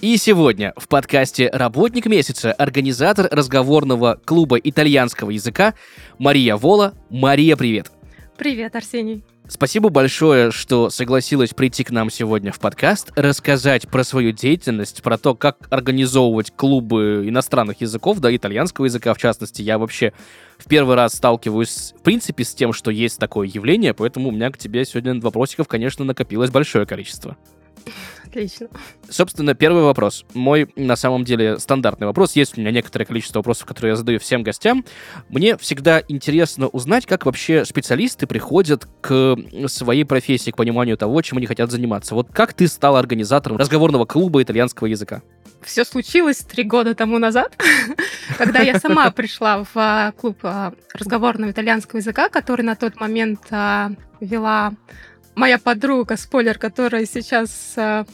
и сегодня в подкасте «Работник месяца» организатор разговорного клуба итальянского языка Мария Вола. Мария, привет! Привет, Арсений. Спасибо большое, что согласилась прийти к нам сегодня в подкаст, рассказать про свою деятельность, про то, как организовывать клубы иностранных языков, да, итальянского языка в частности. Я вообще в первый раз сталкиваюсь, в принципе, с тем, что есть такое явление, поэтому у меня к тебе сегодня вопросиков, конечно, накопилось большое количество. Отлично. Собственно, первый вопрос. Мой, на самом деле, стандартный вопрос. Есть у меня некоторое количество вопросов, которые я задаю всем гостям. Мне всегда интересно узнать, как вообще специалисты приходят к своей профессии, к пониманию того, чем они хотят заниматься. Вот как ты стала организатором разговорного клуба итальянского языка? Все случилось три года тому назад, когда я сама пришла в а, клуб а, разговорного итальянского языка, который на тот момент а, вела моя подруга, спойлер, которая сейчас э,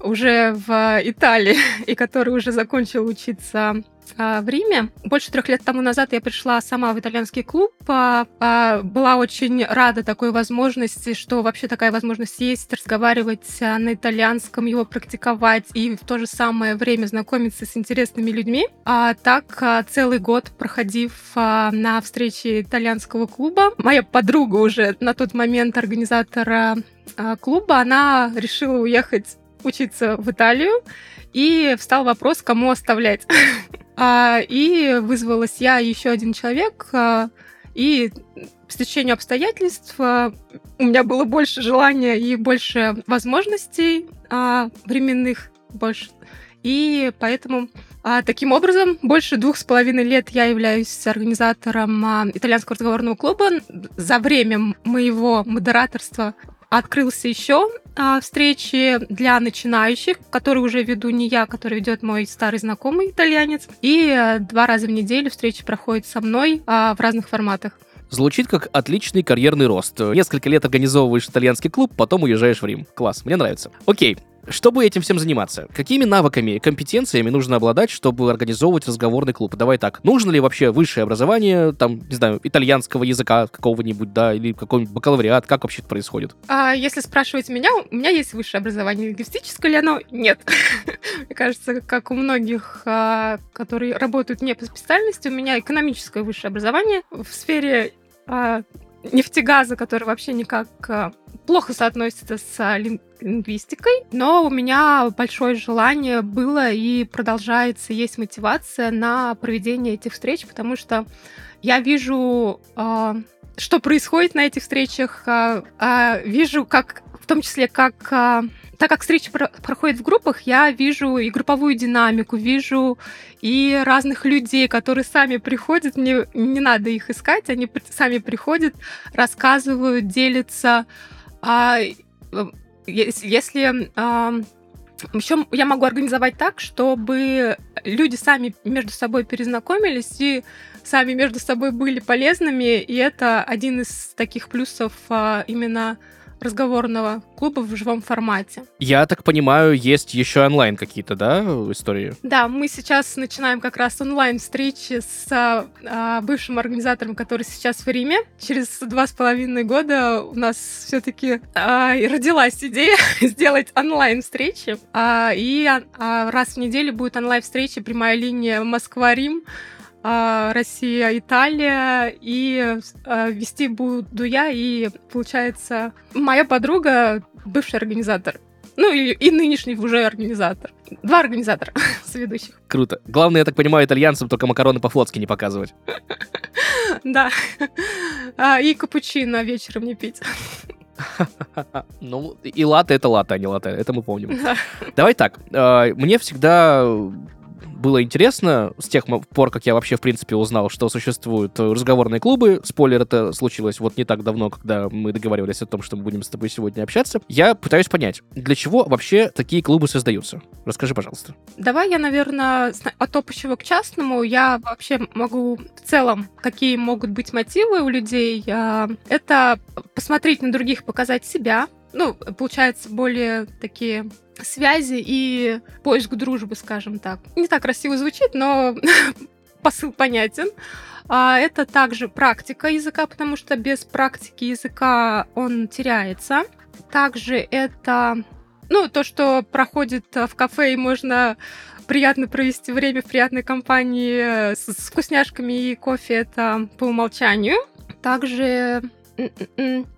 уже в Италии и который уже закончил учиться а, в Риме. Больше трех лет тому назад я пришла сама в итальянский клуб. А, а, была очень рада такой возможности, что вообще такая возможность есть, разговаривать на итальянском, его практиковать и в то же самое время знакомиться с интересными людьми. А так целый год проходив на встрече итальянского клуба, моя подруга уже на тот момент организатора клуба, она решила уехать учиться в Италию, и встал вопрос, кому оставлять. А, и вызвалась я еще один человек, а, и по стечению обстоятельств а, у меня было больше желания и больше возможностей временных, больше. И поэтому таким образом больше двух с половиной лет я являюсь организатором итальянского разговорного клуба. За время моего модераторства открылся еще а, встречи для начинающих, которые уже веду не я, который ведет мой старый знакомый итальянец. И а, два раза в неделю встречи проходят со мной а, в разных форматах. Звучит как отличный карьерный рост. Несколько лет организовываешь итальянский клуб, потом уезжаешь в Рим. Класс, мне нравится. Окей, чтобы этим всем заниматься, какими навыками компетенциями нужно обладать, чтобы организовывать разговорный клуб? Давай так, нужно ли вообще высшее образование, там, не знаю, итальянского языка какого-нибудь, да, или какой-нибудь бакалавриат, как вообще это происходит? А, если спрашивать меня, у меня есть высшее образование. Лингвистическое ли оно? Нет. Мне кажется, как у многих, а, которые работают не по специальности, у меня экономическое высшее образование в сфере а, нефтегаза, который вообще никак а, плохо соотносится с лингвистикой, но у меня большое желание было и продолжается, есть мотивация на проведение этих встреч, потому что я вижу, а, что происходит на этих встречах, а, вижу, как в том числе, как так как встречи про- проходят в группах, я вижу и групповую динамику, вижу и разных людей, которые сами приходят, мне не надо их искать, они сами приходят, рассказывают, делятся. А, э, если а, еще я могу организовать так, чтобы люди сами между собой перезнакомились и сами между собой были полезными, и это один из таких плюсов а, именно разговорного клуба в живом формате. Я так понимаю, есть еще онлайн какие-то, да, истории? Да, мы сейчас начинаем как раз онлайн-встречи с а, бывшим организатором, который сейчас в Риме. Через два с половиной года у нас все-таки а, родилась идея сделать онлайн-встречи. А, и а, раз в неделю будет онлайн-встреча, прямая линия Москва-Рим. А, Россия, Италия, и а, вести буду я, и, получается, моя подруга, бывший организатор. Ну, и, и нынешний уже организатор. Два организатора с ведущих. Круто. Главное, я так понимаю, итальянцам только макароны по-флотски не показывать. Да. А, и капучино вечером не пить. Ну, и латте это латте, а не латте, это мы помним. Давай так, мне всегда было интересно с тех пор, как я вообще, в принципе, узнал, что существуют разговорные клубы. Спойлер, это случилось вот не так давно, когда мы договаривались о том, что мы будем с тобой сегодня общаться. Я пытаюсь понять, для чего вообще такие клубы создаются? Расскажи, пожалуйста. Давай я, наверное, от общего к частному. Я вообще могу в целом, какие могут быть мотивы у людей. А, это посмотреть на других, показать себя, ну, получается, более такие связи и поиск дружбы, скажем так. Не так красиво звучит, но посыл понятен. А это также практика языка, потому что без практики языка он теряется. Также это, ну, то, что проходит в кафе, и можно приятно провести время в приятной компании с вкусняшками и кофе, это по умолчанию. Также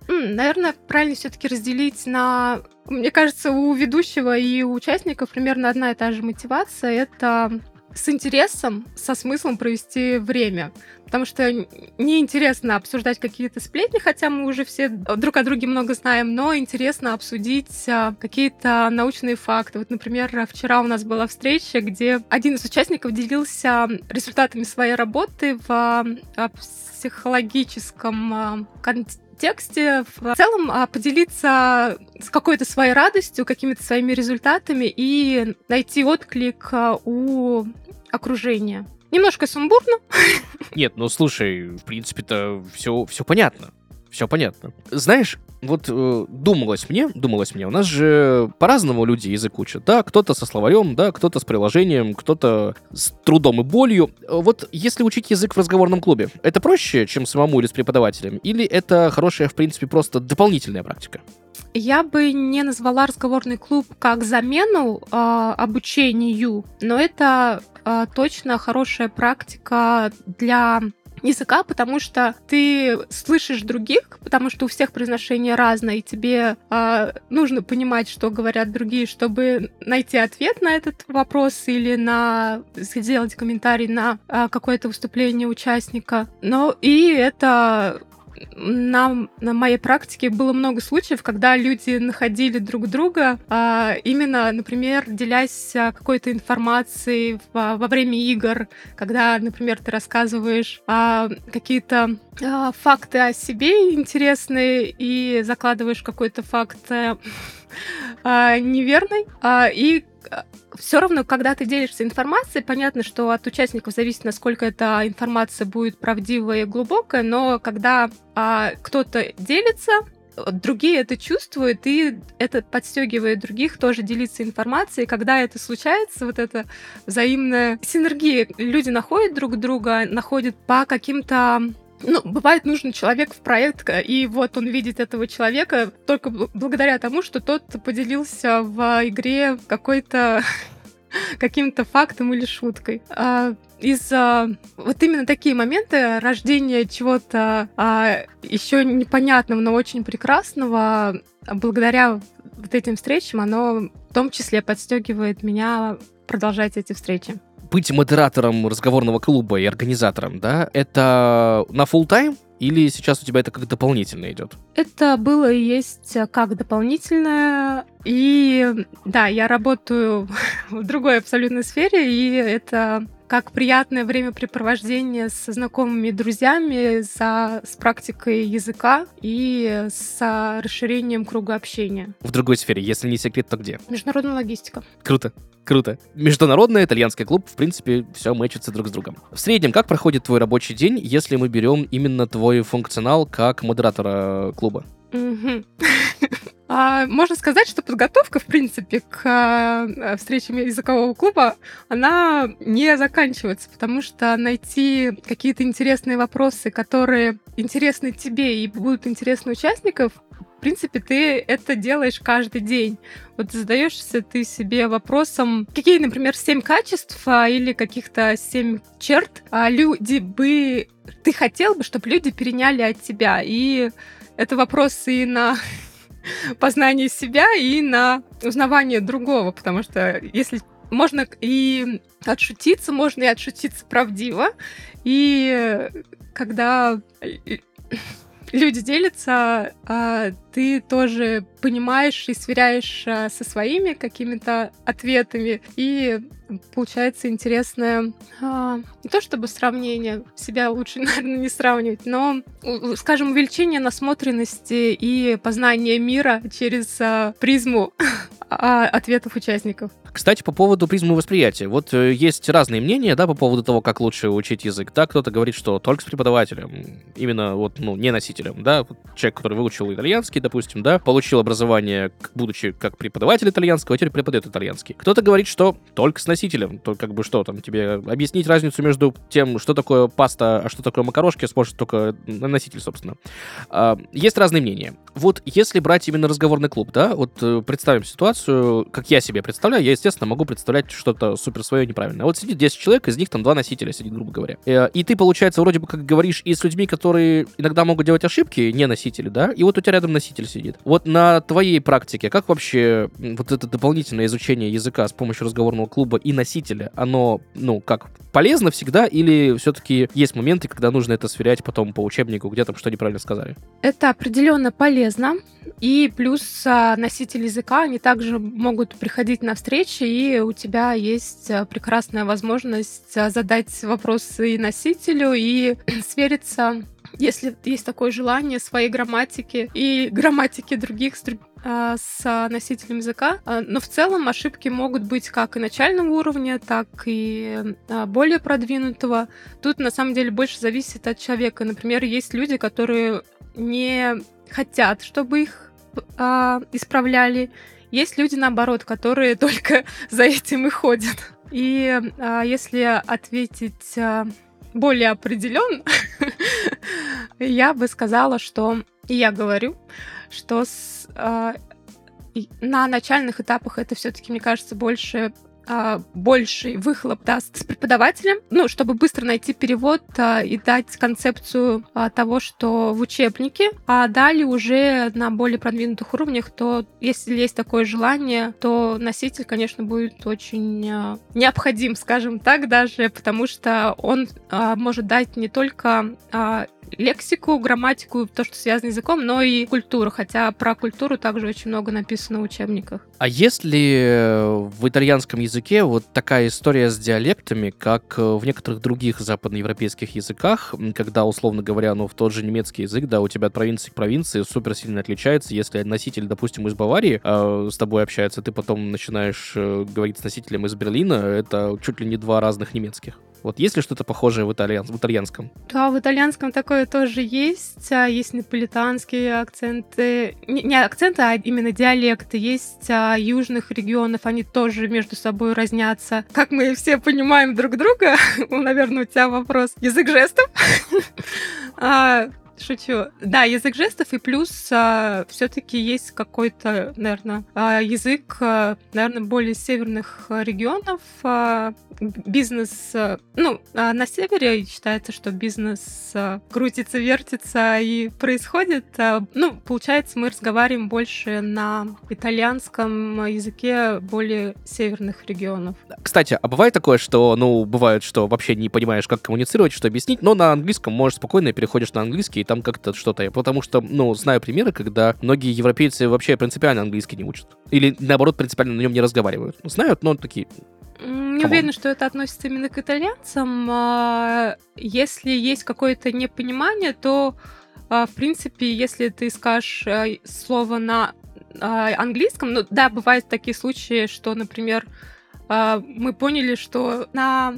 Наверное, правильно все-таки разделить на... Мне кажется, у ведущего и у участников примерно одна и та же мотивация. Это с интересом, со смыслом провести время. Потому что неинтересно обсуждать какие-то сплетни, хотя мы уже все друг о друге много знаем, но интересно обсудить а, какие-то научные факты. Вот, например, вчера у нас была встреча, где один из участников делился результатами своей работы в а, психологическом а, контексте в целом поделиться с какой-то своей радостью, какими-то своими результатами и найти отклик у окружения. Немножко сумбурно. Нет, ну слушай, в принципе-то все, все понятно. Все понятно. Знаешь, вот э, думалось мне, думалось мне, у нас же по-разному люди язык учат, да, кто-то со словарем, да, кто-то с приложением, кто-то с трудом и болью. Вот если учить язык в разговорном клубе, это проще, чем самому или с преподавателем, или это хорошая, в принципе, просто дополнительная практика? Я бы не назвала разговорный клуб как замену э, обучению, но это э, точно хорошая практика для языка, потому что ты слышишь других, потому что у всех произношение разное, и тебе э, нужно понимать, что говорят другие, чтобы найти ответ на этот вопрос или на сделать комментарий на э, какое-то выступление участника. Но и это на, на моей практике было много случаев, когда люди находили друг друга, а, именно, например, делясь а, какой-то информацией во, во время игр, когда, например, ты рассказываешь а, какие-то а, факты о себе интересные и закладываешь какой-то факт а, а, неверный, а, и все равно, когда ты делишься информацией, понятно, что от участников зависит, насколько эта информация будет правдивая и глубокая, но когда а, кто-то делится, другие это чувствуют, и это подстегивает других тоже делиться информацией. Когда это случается, вот эта взаимная синергия, люди находят друг друга, находят по каким-то ну, бывает нужен человек в проект, и вот он видит этого человека только благодаря тому, что тот поделился в игре какой-то каким-то фактом или шуткой. А, из-за вот именно такие моменты рождения чего-то а, еще непонятного, но очень прекрасного, благодаря вот этим встречам, оно в том числе подстегивает меня продолжать эти встречи быть модератором разговорного клуба и организатором, да, это на full тайм или сейчас у тебя это как дополнительно идет? Это было и есть как дополнительное. И да, я работаю в другой абсолютной сфере, и это как приятное времяпрепровождение со знакомыми друзьями, за, с практикой языка и с расширением круга общения. В другой сфере, если не секрет, то где? Международная логистика. Круто. Круто. Международный итальянский клуб, в принципе, все мэчится друг с другом. В среднем, как проходит твой рабочий день, если мы берем именно твой функционал как модератора клуба? А, можно сказать, что подготовка, в принципе, к а, встречам языкового клуба, она не заканчивается, потому что найти какие-то интересные вопросы, которые интересны тебе и будут интересны участников, в принципе, ты это делаешь каждый день. Вот задаешься ты себе вопросом, какие, например, семь качеств а, или каких-то семь черт а, люди бы... Ты хотел бы, чтобы люди переняли от тебя. И это вопросы и на познание себя и на узнавание другого, потому что если можно и отшутиться, можно и отшутиться правдиво, и когда люди делятся, а ты тоже понимаешь и сверяешь а, со своими какими-то ответами, и получается интересное а, не то чтобы сравнение, себя лучше, наверное, не сравнивать, но, скажем, увеличение насмотренности и познания мира через а, призму а, ответов участников. Кстати, по поводу призмы восприятия. Вот э, есть разные мнения, да, по поводу того, как лучше учить язык. Да, кто-то говорит, что только с преподавателем, именно вот, ну, не носителем, да, человек, который выучил итальянский, допустим, да, получил образование, будучи как преподаватель итальянского, а теперь преподает итальянский. Кто-то говорит, что только с носителем, то как бы что там, тебе объяснить разницу между тем, что такое паста, а что такое макарошки, сможет только носитель, собственно. А, есть разные мнения. Вот если брать именно разговорный клуб, да, вот э, представим ситуацию, как я себе представляю, я естественно, могу представлять что-то супер свое неправильное. Вот сидит 10 человек, из них там два носителя сидит, грубо говоря. Э, и ты, получается, вроде бы как говоришь и с людьми, которые иногда могут делать ошибки, не носители, да, и вот у тебя рядом носитель сидит. Вот на твоей практике, как вообще вот это дополнительное изучение языка с помощью разговорного клуба и носителя, оно, ну, как, полезно всегда или все-таки есть моменты, когда нужно это сверять потом по учебнику, где там что неправильно сказали? Это определенно полезно. И плюс а, носители языка, они также могут приходить на встречи, и у тебя есть а, прекрасная возможность а, задать вопросы и носителю, и свериться если есть такое желание своей грамматики и грамматики других с носителем языка. Но в целом ошибки могут быть как и начального уровня, так и более продвинутого. Тут на самом деле больше зависит от человека. Например, есть люди, которые не хотят, чтобы их а, исправляли. Есть люди, наоборот, которые только за этим и ходят. И а, если ответить а, более определенно, я бы сказала, что и я говорю, что с, а, на начальных этапах это все-таки, мне кажется, больше больший выхлоп даст с преподавателем, ну, чтобы быстро найти перевод а, и дать концепцию а, того, что в учебнике, а далее уже на более продвинутых уровнях, то если есть такое желание, то носитель, конечно, будет очень а, необходим, скажем так, даже, потому что он а, может дать не только а, лексику, грамматику, то, что связано с языком, но и культуру, хотя про культуру также очень много написано в учебниках. А если в итальянском языке вот такая история с диалектами, как в некоторых других западноевропейских языках, когда, условно говоря, ну, в тот же немецкий язык, да, у тебя от провинции к провинции супер сильно отличается, если носитель, допустим, из Баварии э, с тобой общается, ты потом начинаешь э, говорить с носителем из Берлина, это чуть ли не два разных немецких. Вот есть ли что-то похожее в, итальян... в итальянском? Да, в итальянском такое тоже есть. А, есть наполитанские акценты. Не, не акценты, а именно диалекты. Есть а, южных регионов, они тоже между собой разнятся. Как мы все понимаем друг друга, ну, наверное, у тебя вопрос. Язык жестов. Шучу. Да, язык жестов, и плюс а, все-таки есть какой-то, наверное, а, язык, а, наверное, более северных регионов. А, бизнес, а, ну, на севере считается, что бизнес крутится, вертится и происходит. Ну, получается, мы разговариваем больше на итальянском языке более северных регионов. Кстати, а бывает такое, что, ну, бывает, что вообще не понимаешь, как коммуницировать, что объяснить, но на английском можешь спокойно переходишь на английский, там как-то что-то. Потому что, ну, знаю примеры, когда многие европейцы вообще принципиально английский не учат. Или, наоборот, принципиально на нем не разговаривают. Знают, но такие, не уверена, что это относится именно к итальянцам. А, если есть какое-то непонимание, то, а, в принципе, если ты скажешь а, слово на английском, ну да, бывают такие случаи, что, например, мы поняли, что на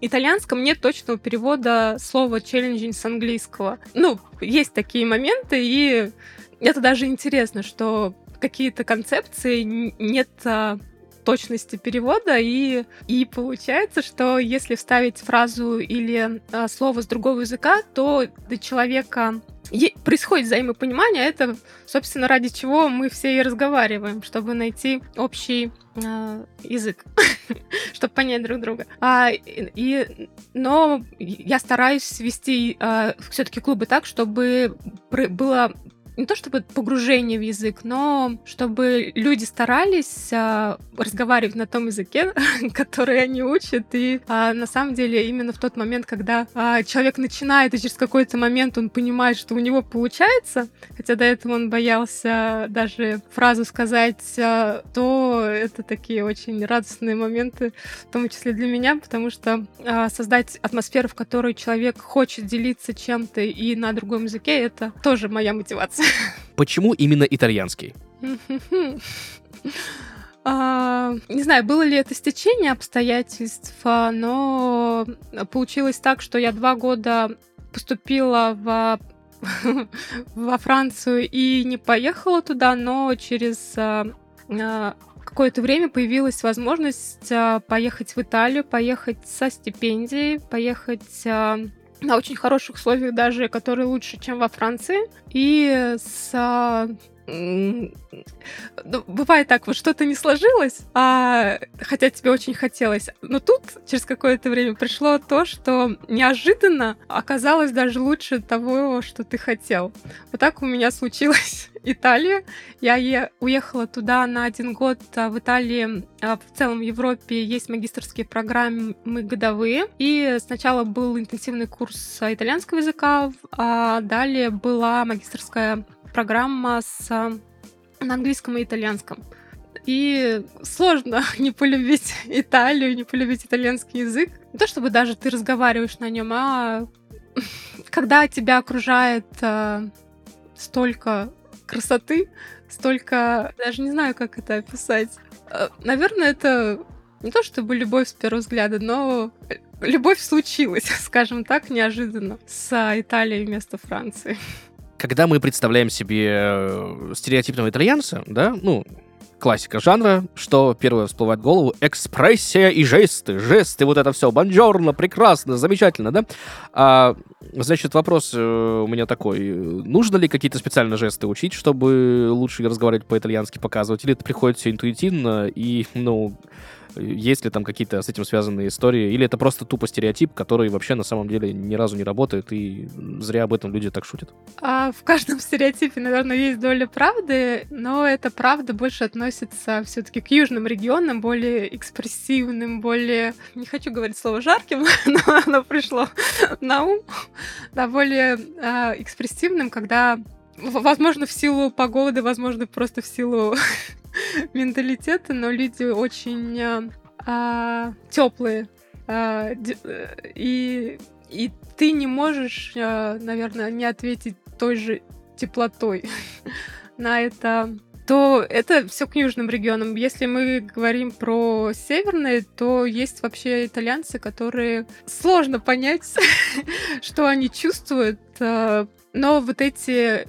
итальянском нет точного перевода слова challenging с английского. Ну, есть такие моменты, и это даже интересно, что какие-то концепции нет а, точности перевода, и, и получается, что если вставить фразу или а, слово с другого языка, то до человека происходит взаимопонимание, это, собственно, ради чего мы все и разговариваем, чтобы найти общий э, язык, чтобы понять друг друга. А, и, но я стараюсь свести э, все-таки клубы так, чтобы было не то чтобы погружение в язык, но чтобы люди старались а, разговаривать на том языке, который они учат. И а, на самом деле именно в тот момент, когда а, человек начинает, и через какой-то момент он понимает, что у него получается, хотя до этого он боялся даже фразу сказать, а, то это такие очень радостные моменты, в том числе для меня, потому что а, создать атмосферу, в которой человек хочет делиться чем-то и на другом языке, это тоже моя мотивация. Почему именно итальянский? А, не знаю, было ли это стечение обстоятельств, а, но получилось так, что я два года поступила в во Францию и не поехала туда, но через а, какое-то время появилась возможность поехать в Италию, поехать со стипендией, поехать на очень хороших условиях даже, которые лучше, чем во Франции. И с ну, бывает так, вот что-то не сложилось, а хотя тебе очень хотелось. Но тут через какое-то время пришло то, что неожиданно оказалось даже лучше того, что ты хотел. Вот так у меня случилось Италия. Я е- уехала туда на один год. А в Италии, а в целом в Европе есть магистрские программы годовые. И сначала был интенсивный курс итальянского языка, а далее была магистрская программа с на английском и итальянском. И сложно не полюбить Италию, не полюбить итальянский язык. Не то чтобы даже ты разговариваешь на нем, а когда тебя окружает э, столько красоты, столько... Даже не знаю, как это описать. Э, наверное, это не то чтобы любовь с первого взгляда, но любовь случилась, скажем так, неожиданно с Италией вместо Франции когда мы представляем себе э, стереотипного итальянца, да, ну, классика жанра, что первое всплывает в голову, экспрессия и жесты, жесты, вот это все, бонжорно, прекрасно, замечательно, да? А, значит, вопрос э, у меня такой, нужно ли какие-то специальные жесты учить, чтобы лучше разговаривать по-итальянски, показывать, или это приходит все интуитивно, и, ну, есть ли там какие-то с этим связанные истории? Или это просто тупо стереотип, который вообще на самом деле ни разу не работает, и зря об этом люди так шутят? А в каждом стереотипе, наверное, есть доля правды, но эта правда больше относится все-таки к южным регионам, более экспрессивным, более... Не хочу говорить слово жарким, но оно пришло на ум. Да, более э, экспрессивным, когда возможно, в силу погоды, возможно, просто в силу менталитета, но люди очень а, а теплые. А, э, и, и ты не можешь, а, наверное, не ответить той же теплотой на это то это все к южным регионам. Если мы говорим про северные, то есть вообще итальянцы, которые сложно понять, что они чувствуют, но вот эти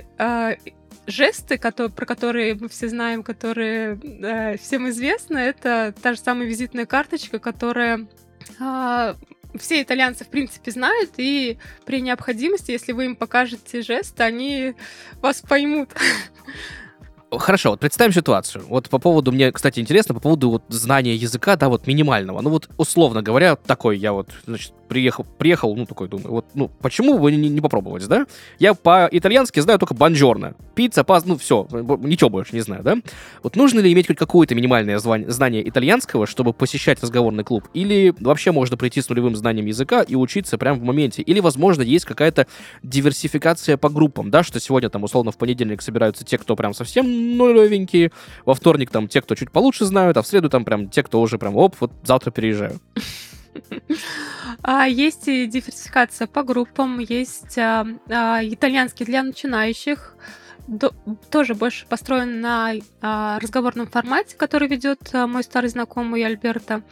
жесты, которые, про которые мы все знаем, которые э, всем известны, это та же самая визитная карточка, которая э, все итальянцы, в принципе, знают, и при необходимости, если вы им покажете жест, они вас поймут. Хорошо, вот представим ситуацию. Вот по поводу, мне, кстати, интересно, по поводу вот знания языка, да, вот минимального. Ну вот, условно говоря, такой я вот, значит, приехал, приехал, ну, такой думаю, вот, ну, почему бы не, не попробовать, да? Я по-итальянски знаю только бонжорно. Пицца, пас, ну, все, ничего больше не знаю, да? Вот нужно ли иметь хоть какое-то минимальное звание, знание итальянского, чтобы посещать разговорный клуб? Или вообще можно прийти с нулевым знанием языка и учиться прямо в моменте? Или, возможно, есть какая-то диверсификация по группам, да, что сегодня там, условно, в понедельник собираются те, кто прям совсем нулевенькие, во вторник там те, кто чуть получше знают, а в среду там прям те, кто уже прям, оп, вот завтра переезжаю. А есть и диверсификация по группам, есть а, а, итальянский для начинающих, тоже больше построен на разговорном формате, который ведет мой старый знакомый Альберто.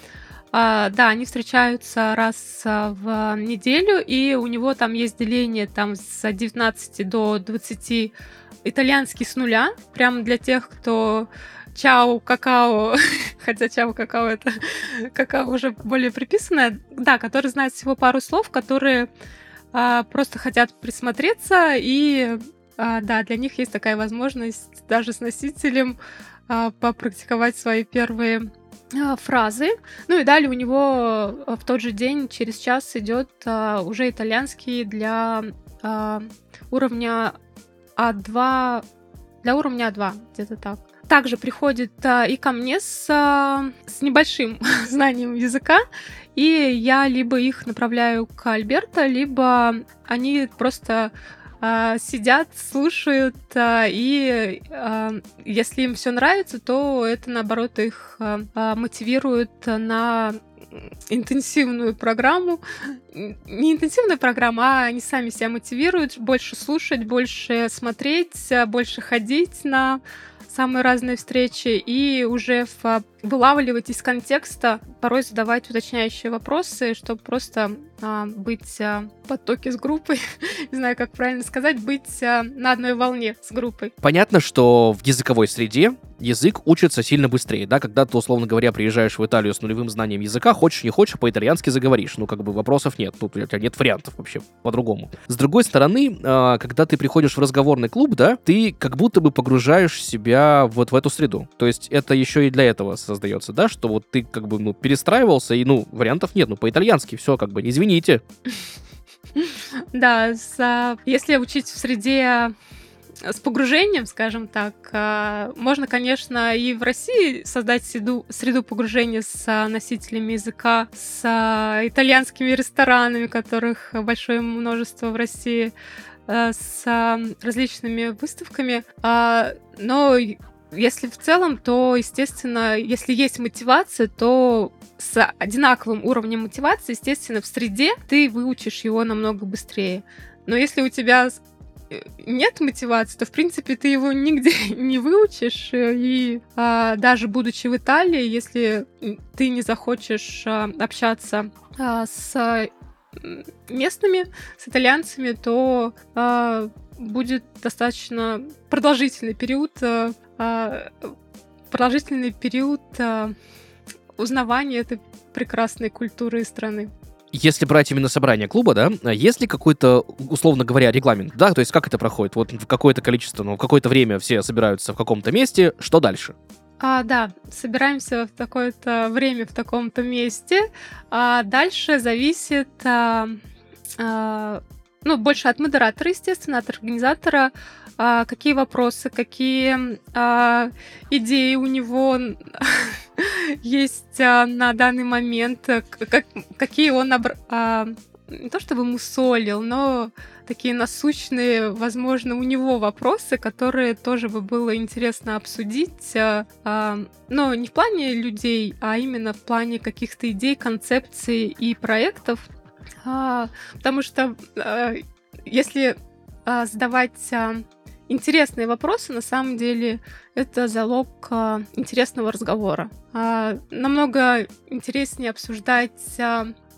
А, да, они встречаются раз в неделю, и у него там есть деление там с 19 до 20 итальянский с нуля, прямо для тех, кто чао, какао, хотя чао, какао это какао уже более приписанное, да, которые знают всего пару слов, которые а, просто хотят присмотреться, и а, да, для них есть такая возможность даже с носителем а, попрактиковать свои первые а, фразы. Ну и далее у него в тот же день, через час идет а, уже итальянский для а, уровня А2 Для уровня 2, где-то так. Также приходит а, и ко мне с, а, с небольшим знанием языка, и я либо их направляю к Альберто, либо они просто а, сидят, слушают, и если им все нравится, то это наоборот их мотивирует на интенсивную программу. Не интенсивную программу, а они сами себя мотивируют больше слушать, больше смотреть, больше ходить на самые разные встречи и уже в, вылавливать из контекста, порой задавать уточняющие вопросы, чтобы просто а, быть а, в потоке с группой, не знаю, как правильно сказать, быть а, на одной волне с группой. Понятно, что в языковой среде язык учится сильно быстрее, да, когда ты, условно говоря, приезжаешь в Италию с нулевым знанием языка, хочешь не хочешь, по-итальянски заговоришь, ну, как бы вопросов нет, тут у тебя нет вариантов вообще по-другому. С другой стороны, а, когда ты приходишь в разговорный клуб, да, ты как будто бы погружаешь себя вот в эту среду, то есть это еще и для этого создается, да, что вот ты как бы, ну, перестраивался, и, ну, вариантов нет, ну, по-итальянски все, как бы, извините. Да, если учить в среде с погружением, скажем так, а, можно, конечно, и в России создать среду, среду погружения с носителями языка, с итальянскими ресторанами, которых большое множество в России, э, с различными выставками. А, но если в целом, то, естественно, если есть мотивация, то с одинаковым уровнем мотивации, естественно, в среде ты выучишь его намного быстрее. Но если у тебя Э, нет мотивации, то, в принципе, ты его нигде не выучишь. Э, и а, даже будучи в Италии, если ты не захочешь а, общаться а, с местными, с итальянцами, то а, будет достаточно продолжительный период, а продолжительный период а, узнавания этой прекрасной культуры страны если брать именно собрание клуба, да, есть ли какой-то, условно говоря, регламент, да, то есть как это проходит? Вот в какое-то количество, ну, в какое-то время все собираются в каком-то месте, что дальше? А, да, собираемся в такое-то время в таком-то месте. А дальше зависит, а, а, ну, больше от модератора, естественно, от организатора, а, какие вопросы, какие а, идеи у него есть а, на данный момент, как, какие он обр... а, не то чтобы мусолил, но такие насущные, возможно, у него вопросы, которые тоже бы было интересно обсудить, а, а, но не в плане людей, а именно в плане каких-то идей, концепций и проектов, а, потому что а, если а, задавать интересные вопросы, на самом деле, это залог интересного разговора. А, намного интереснее обсуждать,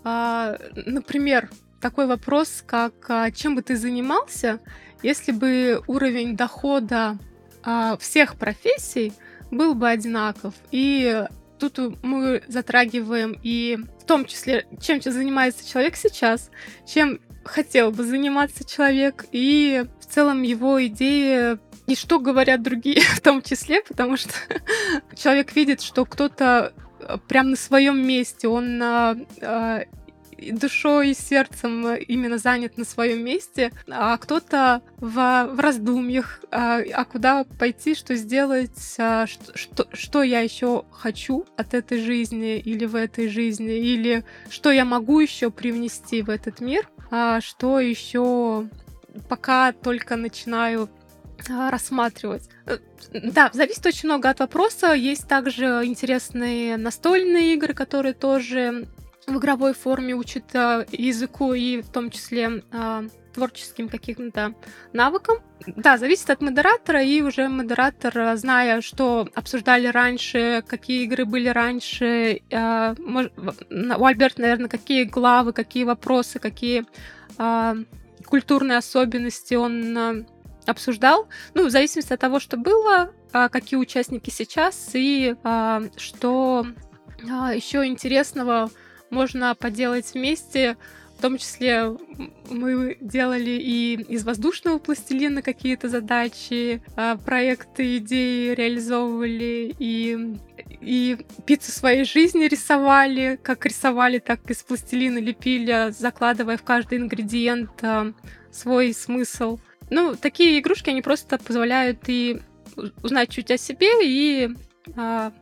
например, такой вопрос, как а, чем бы ты занимался, если бы уровень дохода а, всех профессий был бы одинаков. И тут мы затрагиваем и в том числе, чем занимается человек сейчас, чем хотел бы заниматься человек, и в целом его идеи и что говорят другие в том числе, потому что человек видит, что кто-то э, прям на своем месте, он а, душой и сердцем именно занят на своем месте, а кто-то в, в раздумьях, а, а куда пойти, что сделать, а, что, что, что я еще хочу от этой жизни или в этой жизни, или что я могу еще привнести в этот мир, а, что еще пока только начинаю а, рассматривать. Э, да, зависит очень много от вопроса. Есть также интересные настольные игры, которые тоже в игровой форме учат а, языку и в том числе а, творческим каким-то навыкам. Да, зависит от модератора, и уже модератор, зная, что обсуждали раньше, какие игры были раньше, у Альберта, наверное, какие главы, какие вопросы, какие культурные особенности он обсуждал, ну, в зависимости от того, что было, а, какие участники сейчас и а, что а, еще интересного можно поделать вместе. В том числе мы делали и из воздушного пластилина какие-то задачи, проекты, идеи реализовывали, и, и пиццу своей жизни рисовали, как рисовали, так из пластилина лепили, закладывая в каждый ингредиент свой смысл. Ну, такие игрушки, они просто позволяют и узнать чуть о себе и а,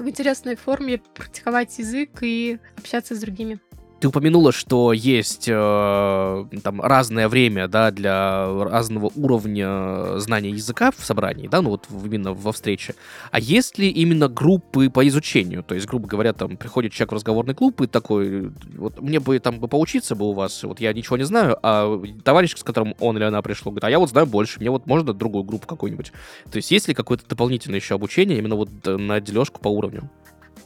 в интересной форме практиковать язык и общаться с другими. Ты упомянула, что есть э, там разное время, да, для разного уровня знания языка в собрании, да, ну вот именно во встрече. А есть ли именно группы по изучению? То есть, грубо говоря, там приходит человек в разговорный клуб и такой, вот мне бы там бы поучиться бы у вас, вот я ничего не знаю, а товарищ, с которым он или она пришел, говорит, а я вот знаю больше, мне вот можно другую группу какую-нибудь. То есть, есть ли какое-то дополнительное еще обучение именно вот на дележку по уровню?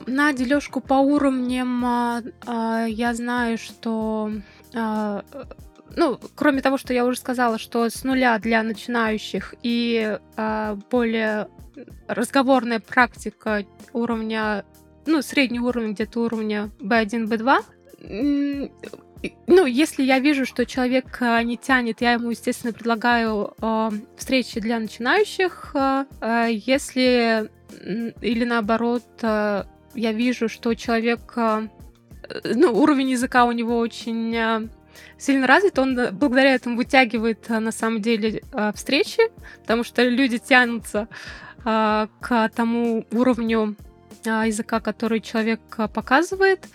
На дележку по уровням а, я знаю, что а, ну, кроме того, что я уже сказала, что с нуля для начинающих и а, более разговорная практика уровня, ну, средний уровень где-то уровня B1, B2. Ну, если я вижу, что человек не тянет, я ему, естественно, предлагаю э, встречи для начинающих. Э, если или наоборот, э, я вижу, что человек, э, ну, уровень языка у него очень э, сильно развит, он э, благодаря этому вытягивает на самом деле встречи, потому что люди тянутся к тому уровню языка, который человек показывает.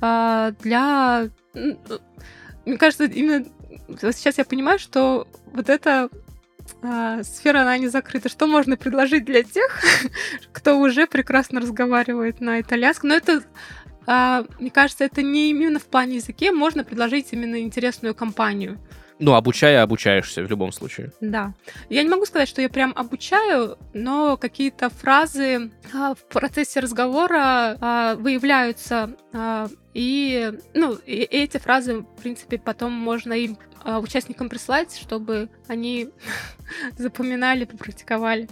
Для... Мне кажется, именно сейчас я понимаю, что вот это сфера, она не закрыта. Что можно предложить для тех, кто уже прекрасно разговаривает на итальянском? Но это, а, мне кажется, это не именно в плане языке. Можно предложить именно интересную компанию. Ну, обучая, обучаешься в любом случае. Да. Я не могу сказать, что я прям обучаю, но какие-то фразы а, в процессе разговора а, выявляются. А, и, ну, и эти фразы, в принципе, потом можно им а, участникам прислать, чтобы они запоминали, попрактиковали.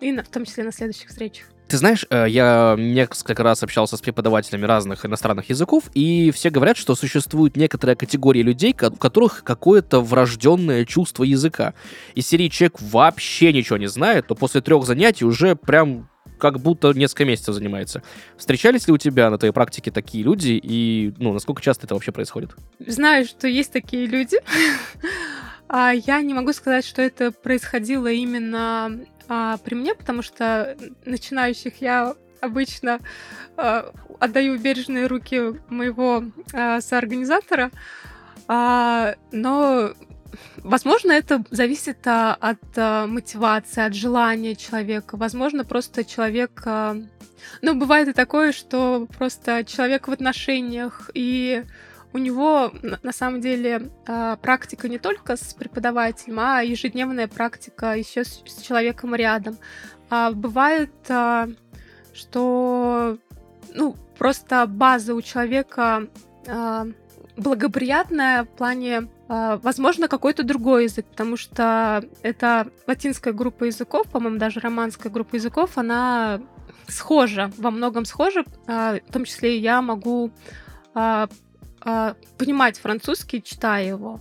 И на, в том числе на следующих встречах. Ты знаешь, э, я несколько раз общался с преподавателями разных иностранных языков, и все говорят, что существует некоторая категория людей, у которых какое-то врожденное чувство языка. И серии человек вообще ничего не знает, то после трех занятий уже прям как будто несколько месяцев занимается. Встречались ли у тебя на твоей практике такие люди, и ну, насколько часто это вообще происходит? Знаю, что есть такие люди. А я не могу сказать, что это происходило именно а, при мне, потому что начинающих я обычно а, отдаю бережные руки моего а, соорганизатора. А, но Возможно, это зависит а, от а, мотивации, от желания человека. Возможно, просто человек... А, ну, бывает и такое, что просто человек в отношениях, и у него на самом деле практика не только с преподавателем, а ежедневная практика еще с, человеком рядом. А бывает, что ну, просто база у человека благоприятная в плане а, возможно, какой-то другой язык, потому что это латинская группа языков, по-моему, даже романская группа языков, она схожа, во многом схожа. А, в том числе я могу а, понимать французский, читая его.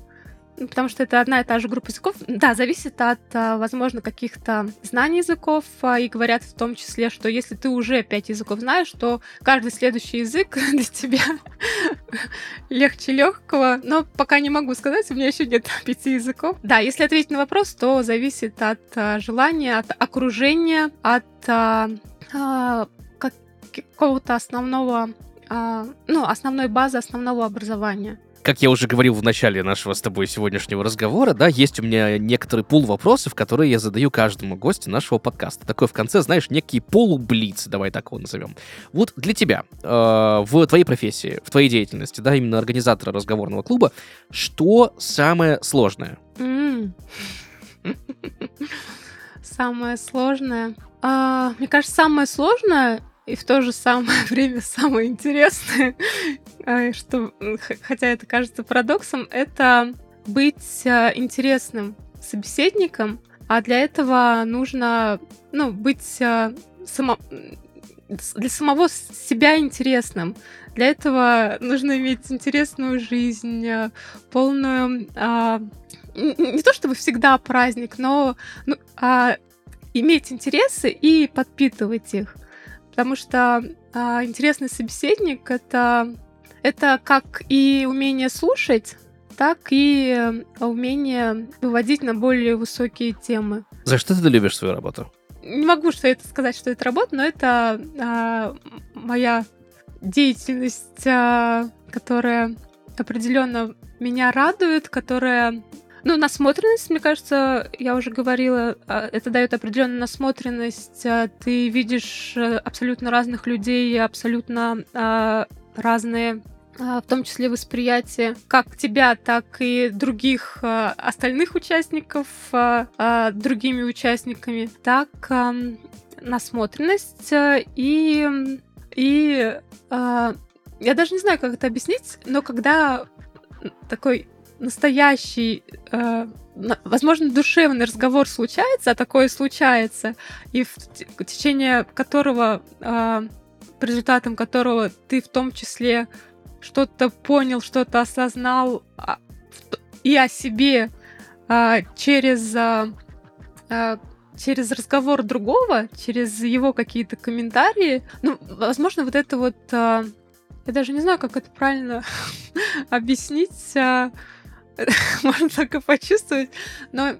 Ну, потому что это одна и та же группа языков. Да, зависит от, а, возможно, каких-то знаний языков. А, и говорят в том числе, что если ты уже пять языков знаешь, то каждый следующий язык для тебя легче легкого. Но пока не могу сказать, у меня еще нет пяти языков. Да, если ответить на вопрос, то зависит от желания, от окружения, от какого-то основного, ну, основной базы, основного образования как я уже говорил в начале нашего с тобой сегодняшнего разговора, да, есть у меня некоторый пул вопросов, которые я задаю каждому гостю нашего подкаста. Такой в конце, знаешь, некий полублиц, давай так его назовем. Вот для тебя, э, в твоей профессии, в твоей деятельности, да, именно организатора разговорного клуба, что самое сложное? Самое сложное? А, мне кажется, самое сложное и в то же самое время самое интересное, а, что, хотя это кажется парадоксом, это быть а, интересным собеседником, а для этого нужно ну, быть а, само... для самого себя интересным. Для этого нужно иметь интересную жизнь, полную... А, не то чтобы всегда праздник, но ну, а, иметь интересы и подпитывать их. Потому что а, интересный собеседник это, это как и умение слушать, так и умение выводить на более высокие темы. За что ты любишь свою работу? Не могу что это сказать, что это работа, но это а, моя деятельность, а, которая определенно меня радует, которая ну, насмотренность, мне кажется, я уже говорила, а, это дает определенную насмотренность. А, ты видишь э, абсолютно разных людей, абсолютно а, разные в том числе восприятие как тебя, так и других остальных участников другими участниками, так насмотренность и и я даже не знаю, как это объяснить, но когда такой настоящий, э, возможно, душевный разговор случается, а такое случается, и в течение которого, э, по результатам которого ты в том числе что-то понял, что-то осознал а, и о себе э, через, э, э, через разговор другого, через его какие-то комментарии. Ну, возможно, вот это вот... Э, я даже не знаю, как это правильно объяснить. Можно только почувствовать, но...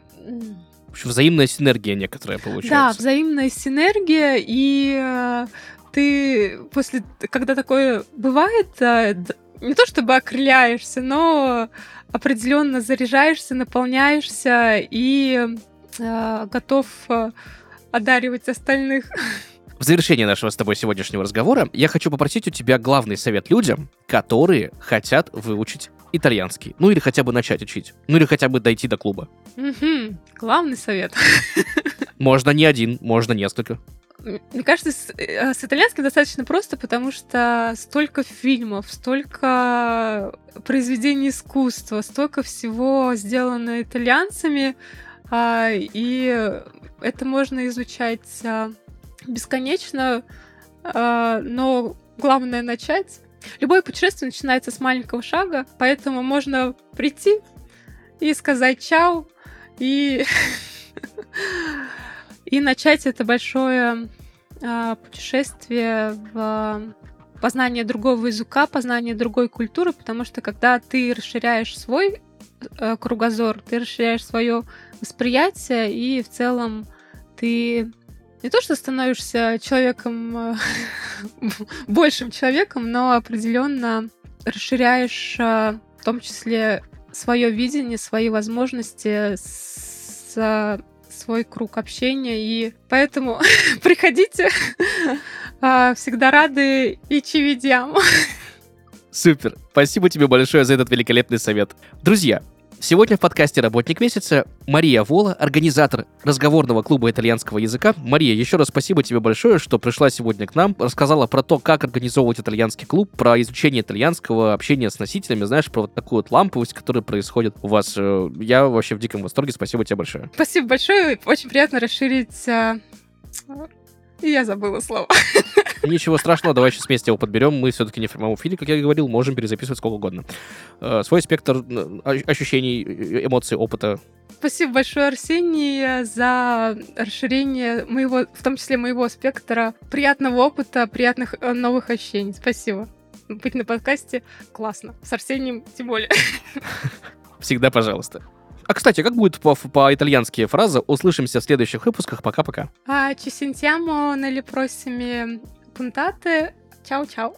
В общем, взаимная синергия некоторая получается. Да, взаимная синергия, и э, ты после, когда такое бывает, э, не то чтобы окрыляешься, но определенно заряжаешься, наполняешься и э, готов э, одаривать остальных. В завершение нашего с тобой сегодняшнего разговора я хочу попросить у тебя главный совет людям, которые хотят выучить итальянский. Ну или хотя бы начать учить. Ну или хотя бы дойти до клуба. Угу. Главный совет. Можно не один, можно несколько. Мне кажется, с, э, с итальянским достаточно просто, потому что столько фильмов, столько произведений искусства, столько всего сделано итальянцами, а, и это можно изучать а, бесконечно, а, но главное начать. Любое путешествие начинается с маленького шага, поэтому можно прийти и сказать чау, и, и начать это большое а, путешествие в познание другого языка, познание другой культуры, потому что когда ты расширяешь свой э, кругозор, ты расширяешь свое восприятие, и в целом ты не то, что становишься человеком, э, большим человеком, но определенно расширяешь э, в том числе свое видение, свои возможности, свой круг общения. И поэтому приходите, э, всегда рады и чевидям. Супер. Спасибо тебе большое за этот великолепный совет. Друзья, Сегодня в подкасте «Работник месяца» Мария Вола, организатор разговорного клуба итальянского языка. Мария, еще раз спасибо тебе большое, что пришла сегодня к нам, рассказала про то, как организовывать итальянский клуб, про изучение итальянского, общение с носителями, знаешь, про вот такую вот ламповость, которая происходит у вас. Э, я вообще в диком восторге, спасибо тебе большое. Спасибо большое, очень приятно расширить... И я забыла слово. Ничего страшного, давай сейчас вместе его подберем. Мы все-таки не эфире, как я говорил, можем перезаписывать сколько угодно. Э, свой спектр ощущений, э, эмоций, опыта. Спасибо большое, Арсений, за расширение моего, в том числе моего спектра приятного опыта, приятных э, новых ощущений. Спасибо. Быть на подкасте классно. С Арсением тем более. Всегда пожалуйста. А, кстати, как будет по-итальянски фраза «Услышимся в следующих выпусках. Пока-пока». А, ci sentiamo nelle prossime puntate. Ciao-ciao.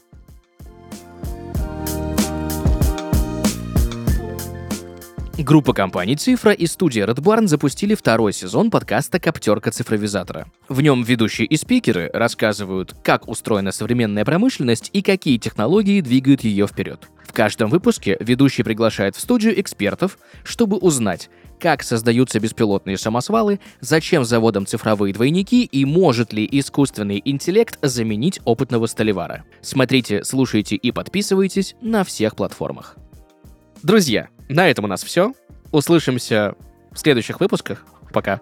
Группа компаний «Цифра» и студия Red Barn запустили второй сезон подкаста «Коптерка цифровизатора». В нем ведущие и спикеры рассказывают, как устроена современная промышленность и какие технологии двигают ее вперед. В каждом выпуске ведущий приглашает в студию экспертов, чтобы узнать, как создаются беспилотные самосвалы, зачем заводам цифровые двойники и может ли искусственный интеллект заменить опытного столевара. Смотрите, слушайте и подписывайтесь на всех платформах. Друзья, на этом у нас все. Услышимся в следующих выпусках. Пока.